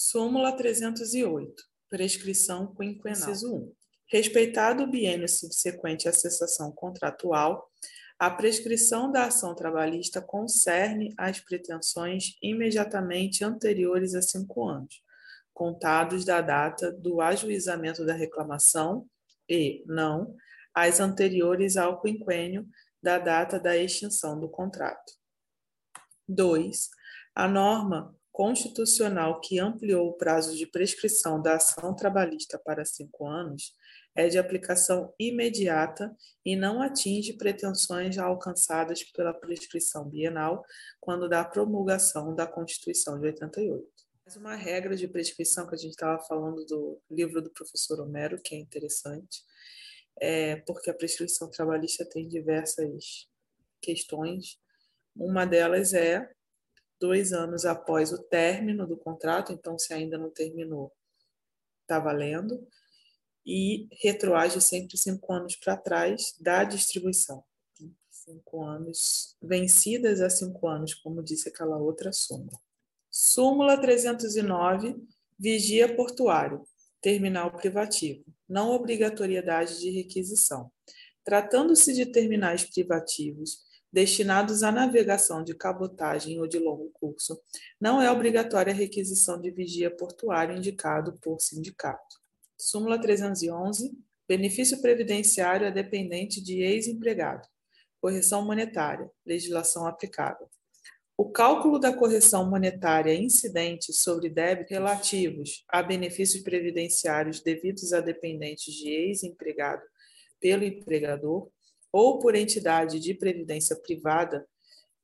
Súmula 308. Prescrição quinquenal. Inciso 1. Respeitado o biênio subsequente à cessação contratual, a prescrição da ação trabalhista concerne as pretensões imediatamente anteriores a cinco anos, contados da data do ajuizamento da reclamação e, não, as anteriores ao quinquênio da data da extinção do contrato. 2. A norma constitucional que ampliou o prazo de prescrição da ação trabalhista para cinco anos é de aplicação imediata e não atinge pretensões já alcançadas pela prescrição bienal quando da promulgação da Constituição de 88. Mais uma regra de prescrição que a gente estava falando do livro do professor Homero, que é interessante, é porque a prescrição trabalhista tem diversas questões. Uma delas é dois anos após o término do contrato, então se ainda não terminou, está valendo, e retroage sempre cinco anos para trás da distribuição. Cinco anos, vencidas a cinco anos, como disse aquela outra súmula. Súmula 309, vigia portuário, terminal privativo, não obrigatoriedade de requisição. Tratando-se de terminais privativos destinados à navegação de cabotagem ou de longo curso, não é obrigatória a requisição de vigia portuário indicado por sindicato. Súmula 311. Benefício previdenciário é dependente de ex-empregado. Correção monetária. Legislação aplicável. O cálculo da correção monetária incidente sobre débitos relativos a benefícios previdenciários devidos a dependentes de ex-empregado pelo empregador ou por entidade de previdência privada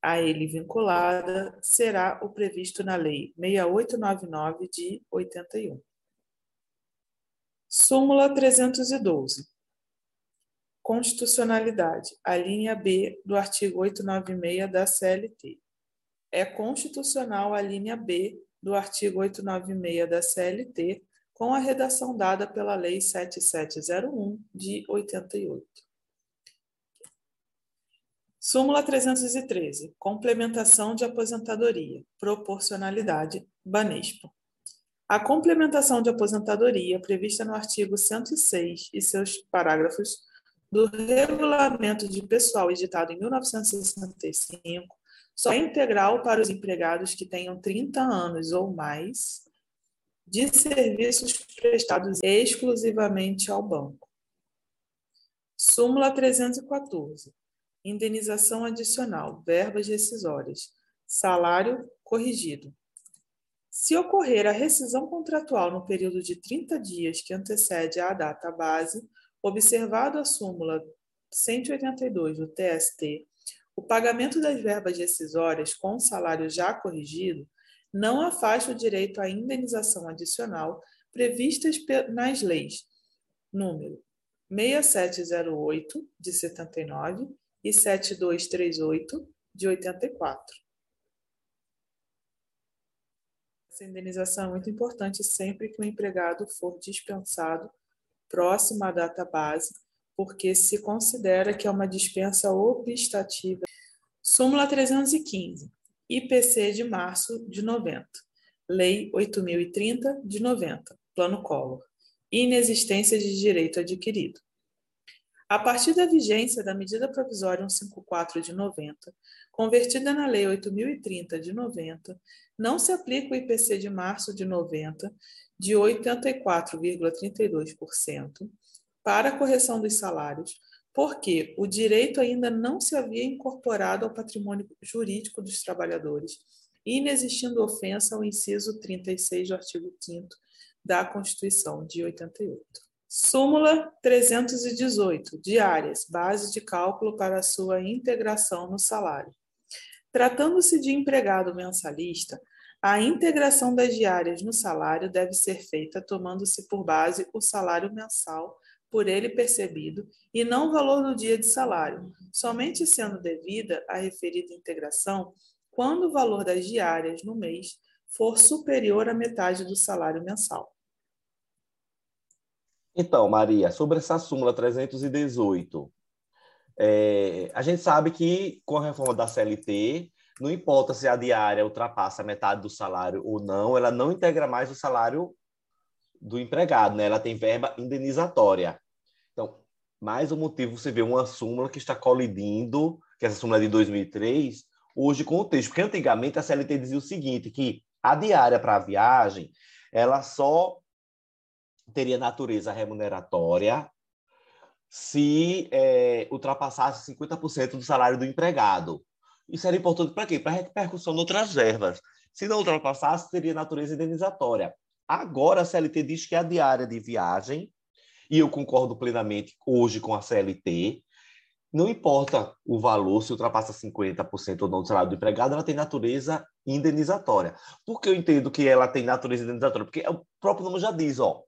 a ele vinculada será o previsto na Lei 6899 de 81. Súmula 312. Constitucionalidade. A linha B do artigo 896 da CLT. É constitucional a linha B do artigo 896 da CLT, com a redação dada pela Lei 7701 de 88. Súmula 313. Complementação de aposentadoria. Proporcionalidade. Banespa. A complementação de aposentadoria prevista no artigo 106 e seus parágrafos do Regulamento de Pessoal editado em 1965 só é integral para os empregados que tenham 30 anos ou mais de serviços prestados exclusivamente ao banco. Súmula 314. Indenização adicional, verbas rescisórias, salário corrigido. Se ocorrer a rescisão contratual no período de 30 dias que antecede à data base, observado a súmula 182 do TST, o pagamento das verbas rescisórias com o salário já corrigido não afasta o direito à indenização adicional previstas nas leis número 6708 de 79 e 7238 de 84. Essa indenização é muito importante sempre que o empregado for dispensado próximo à data base, porque se considera que é uma dispensa obstativa. Súmula 315, IPC de março de 90, Lei 8030 de 90, Plano Collor, inexistência de direito adquirido. A partir da vigência da medida provisória 154 de 90, convertida na Lei 8030 de 90, não se aplica o IPC de março de 90 de 84,32% para a correção dos salários, porque o direito ainda não se havia incorporado ao patrimônio jurídico dos trabalhadores, inexistindo ofensa ao inciso 36 do artigo 5 da Constituição de 88. Súmula 318, diárias, base de cálculo para sua integração no salário. Tratando-se de empregado mensalista, a integração das diárias no salário deve ser feita tomando-se por base o salário mensal por ele percebido e não o valor do dia de salário, somente sendo devida a referida integração quando o valor das diárias no mês for superior à metade do salário mensal. Então, Maria, sobre essa súmula 318, é, a gente sabe que com a reforma da CLT, não importa se a diária ultrapassa metade do salário ou não, ela não integra mais o salário do empregado, né? Ela tem verba indenizatória. Então, mais um motivo você vê uma súmula que está colidindo, que essa súmula é de 2003, hoje com o texto. Porque antigamente a CLT dizia o seguinte, que a diária para a viagem, ela só teria natureza remuneratória se é, ultrapassasse 50% do salário do empregado. Isso era importante para quê? Para repercussão de outras verbas. Se não ultrapassasse, teria natureza indenizatória. Agora a CLT diz que a diária de viagem, e eu concordo plenamente hoje com a CLT, não importa o valor, se ultrapassa 50% ou não do salário do empregado, ela tem natureza indenizatória. Por que eu entendo que ela tem natureza indenizatória? Porque o próprio nome já diz, ó,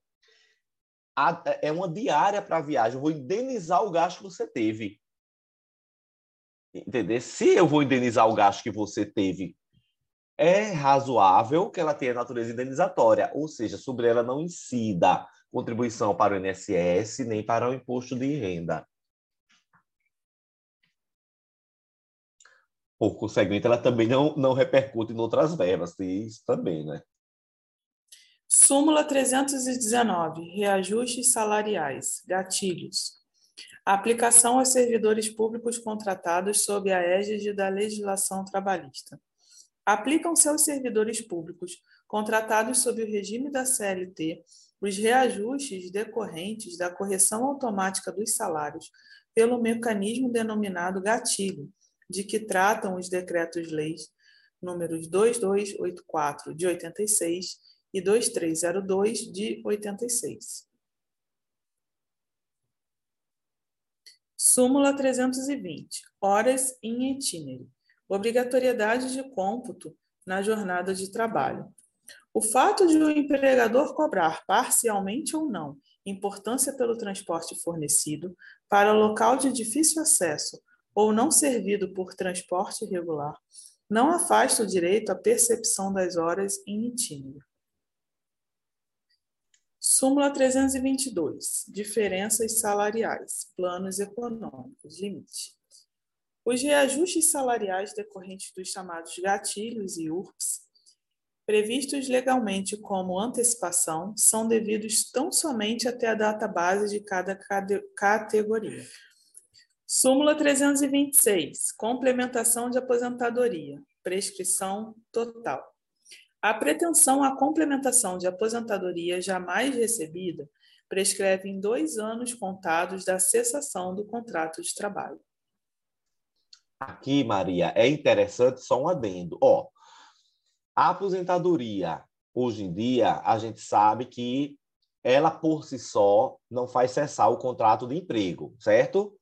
a, é uma diária para a viagem, eu vou indenizar o gasto que você teve. Entender? Se eu vou indenizar o gasto que você teve, é razoável que ela tenha natureza indenizatória, ou seja, sobre ela não incida contribuição para o INSS nem para o imposto de renda. Por conseguinte, ela também não, não repercute em outras verbas, tem isso também, né? Súmula 319, reajustes salariais, gatilhos. Aplicação aos servidores públicos contratados sob a égide da legislação trabalhista. Aplicam-se aos servidores públicos contratados sob o regime da CLT os reajustes decorrentes da correção automática dos salários pelo mecanismo denominado gatilho, de que tratam os decretos-leis números 2284 de 86 e 2302 de 86. Súmula 320. Horas em itinere. Obrigatoriedade de cômputo na jornada de trabalho. O fato de o empregador cobrar parcialmente ou não importância pelo transporte fornecido para local de difícil acesso ou não servido por transporte regular não afasta o direito à percepção das horas em itinere. Súmula 322. Diferenças salariais. Planos econômicos. Limite. Os reajustes salariais decorrentes dos chamados gatilhos e URPS, previstos legalmente como antecipação, são devidos tão somente até a data base de cada categoria. Súmula 326. Complementação de aposentadoria. Prescrição total. A pretensão à complementação de aposentadoria jamais recebida prescreve em dois anos contados da cessação do contrato de trabalho. Aqui, Maria, é interessante só um adendo. Ó, a aposentadoria, hoje em dia, a gente sabe que ela por si só não faz cessar o contrato de emprego, certo?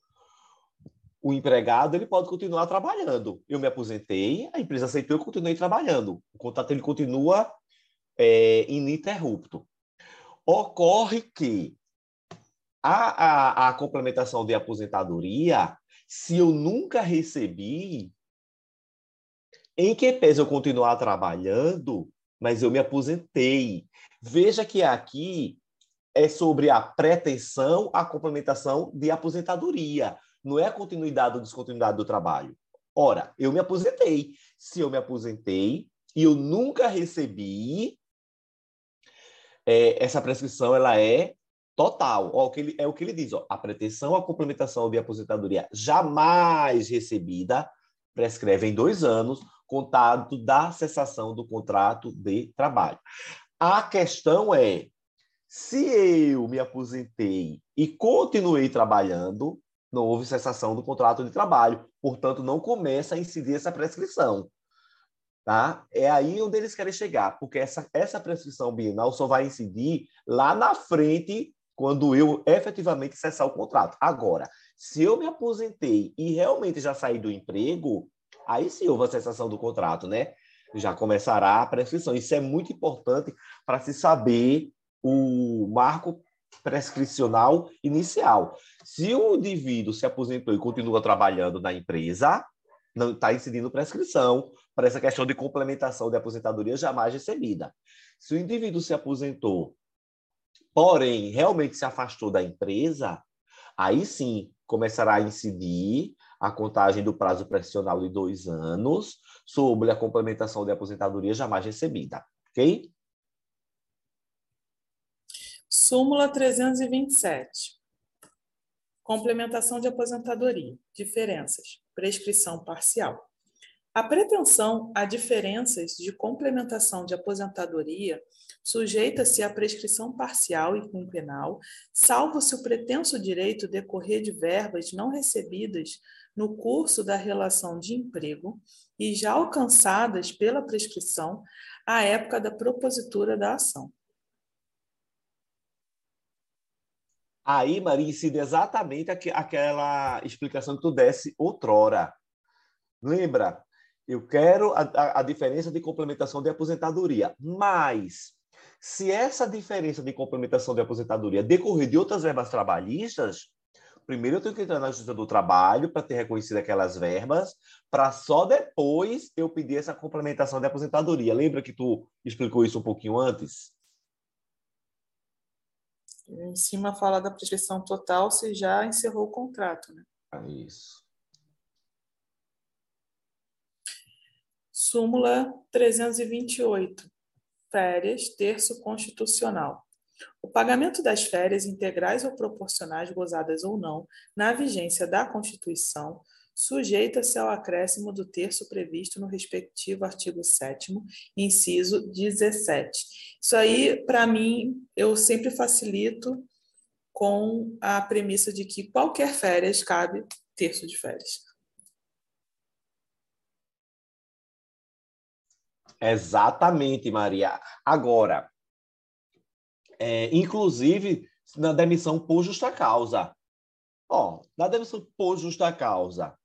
O empregado ele pode continuar trabalhando. Eu me aposentei, a empresa aceitou, eu continuei trabalhando. O contrato ele continua é, ininterrupto. Ocorre que a, a, a complementação de aposentadoria, se eu nunca recebi, em que pese eu continuar trabalhando, mas eu me aposentei. Veja que aqui é sobre a pretensão à complementação de aposentadoria não é a continuidade ou descontinuidade do trabalho. Ora, eu me aposentei. Se eu me aposentei e eu nunca recebi, é, essa prescrição ela é total. Ó, que ele, é o que ele diz: ó, a pretensão à complementação de aposentadoria jamais recebida prescreve em dois anos, contado da cessação do contrato de trabalho. A questão é: se eu me aposentei e continuei trabalhando, não houve cessação do contrato de trabalho, portanto, não começa a incidir essa prescrição. Tá? É aí onde eles querem chegar, porque essa, essa prescrição bienal só vai incidir lá na frente, quando eu efetivamente cessar o contrato. Agora, se eu me aposentei e realmente já saí do emprego, aí sim houve a cessação do contrato, né? Já começará a prescrição. Isso é muito importante para se saber o marco prescricional inicial. Se o indivíduo se aposentou e continua trabalhando na empresa, não está incidindo prescrição para essa questão de complementação de aposentadoria jamais recebida. Se o indivíduo se aposentou, porém realmente se afastou da empresa, aí sim começará a incidir a contagem do prazo pressional de dois anos sobre a complementação de aposentadoria jamais recebida, ok? Súmula 327. Complementação de aposentadoria. Diferenças. Prescrição parcial. A pretensão a diferenças de complementação de aposentadoria sujeita-se à prescrição parcial e quinquenal, salvo se o pretenso direito decorrer de verbas não recebidas no curso da relação de emprego e já alcançadas pela prescrição à época da propositura da ação. Aí, Maria, incide exatamente aquela explicação que tu desse outrora. Lembra? Eu quero a, a, a diferença de complementação de aposentadoria, mas se essa diferença de complementação de aposentadoria decorrer de outras verbas trabalhistas, primeiro eu tenho que entrar na Justiça do Trabalho para ter reconhecido aquelas verbas, para só depois eu pedir essa complementação de aposentadoria. Lembra que tu explicou isso um pouquinho antes? Em cima fala da prescrição total, você já encerrou o contrato, né? É isso. Súmula 328. Férias, terço constitucional. O pagamento das férias integrais ou proporcionais gozadas ou não, na vigência da Constituição, sujeita-se ao acréscimo do terço previsto no respectivo artigo 7 inciso 17. Isso aí, para mim, eu sempre facilito com a premissa de que qualquer férias cabe terço de férias. Exatamente, Maria. Agora, é, inclusive na demissão por justa causa. Ó, na demissão por justa causa,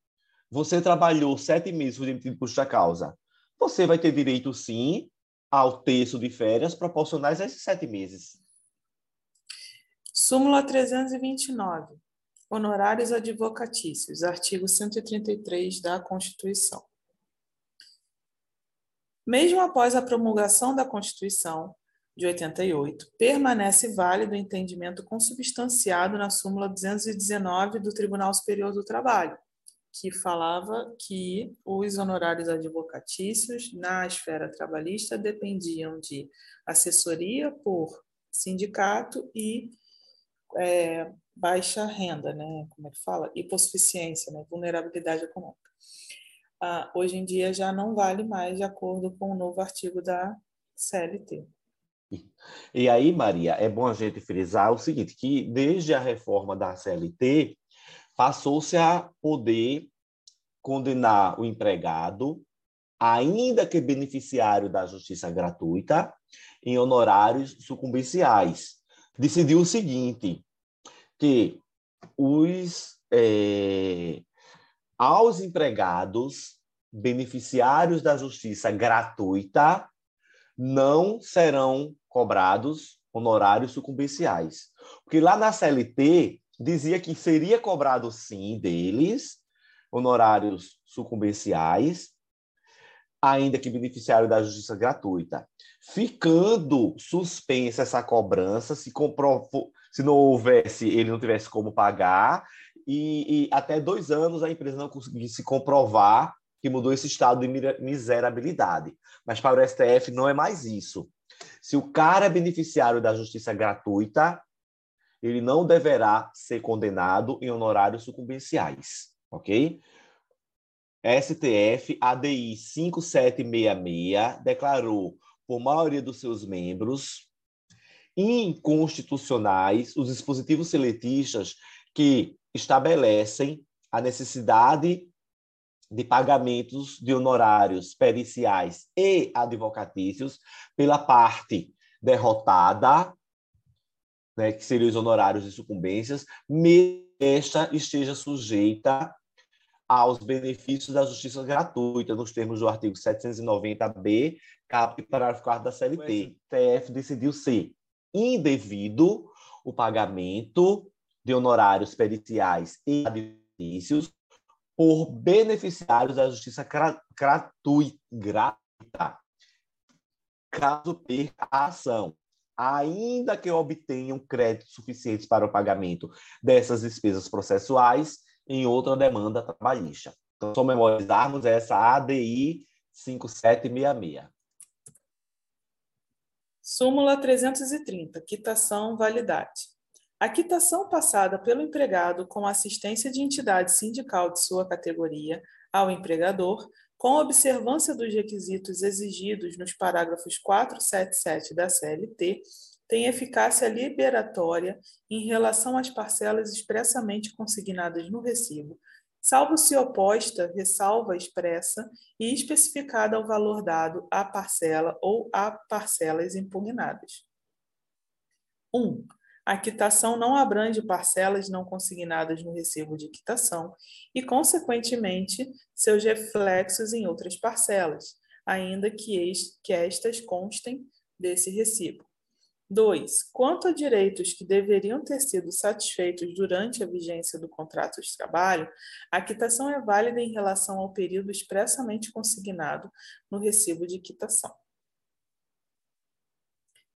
você trabalhou sete meses, foi demitido por justa causa. Você vai ter direito, sim, ao terço de férias proporcionais a esses sete meses. Súmula 329. Honorários advocatícios, artigo 133 da Constituição. Mesmo após a promulgação da Constituição de 88, permanece válido o entendimento consubstanciado na súmula 219 do Tribunal Superior do Trabalho, que falava que os honorários advocatícios na esfera trabalhista dependiam de assessoria por sindicato e é, baixa renda, né? Como é que fala? Hipossuficiência, né? vulnerabilidade econômica ah, hoje em dia já não vale mais de acordo com o novo artigo da CLT. E aí, Maria, é bom a gente frisar o seguinte, que desde a reforma da CLT, passou-se a poder condenar o empregado, ainda que beneficiário da justiça gratuita, em honorários sucumbenciais. Decidiu o seguinte, que os é, aos empregados beneficiários da justiça gratuita não serão cobrados honorários sucumbenciais. Porque lá na CLT dizia que seria cobrado sim deles honorários sucumbenciais, ainda que beneficiário da justiça gratuita. Ficando suspensa essa cobrança, se, comprovou, se não houvesse, ele não tivesse como pagar, e, e até dois anos a empresa não conseguisse comprovar que mudou esse estado de miserabilidade. Mas para o STF não é mais isso. Se o cara é beneficiário da justiça gratuita, ele não deverá ser condenado em honorários sucumbenciais, ok? STF ADI 5766 declarou, por maioria dos seus membros, inconstitucionais os dispositivos seletistas que estabelecem a necessidade de pagamentos de honorários periciais e advocatícios pela parte derrotada, né, que seriam os honorários de sucumbências, esta esteja sujeita aos benefícios da justiça gratuita, nos termos do artigo 790b, caput parágrafo 4 da CLT. O STF decidiu ser indevido o pagamento de honorários periciais e advocatícios por beneficiários da justiça gratuita, caso perca a ação, ainda que obtenham créditos suficientes para o pagamento dessas despesas processuais, em outra demanda trabalhista. Então, só memorizarmos essa ADI 5766. Súmula 330, quitação, validade. A quitação passada pelo empregado com assistência de entidade sindical de sua categoria ao empregador, com observância dos requisitos exigidos nos parágrafos 477 da CLT, tem eficácia liberatória em relação às parcelas expressamente consignadas no recibo, salvo se oposta ressalva expressa e especificada ao valor dado à parcela ou a parcelas impugnadas. 1. Um, a quitação não abrange parcelas não consignadas no recibo de quitação e, consequentemente, seus reflexos em outras parcelas, ainda que, que estas constem desse recibo. 2. Quanto a direitos que deveriam ter sido satisfeitos durante a vigência do contrato de trabalho, a quitação é válida em relação ao período expressamente consignado no recibo de quitação.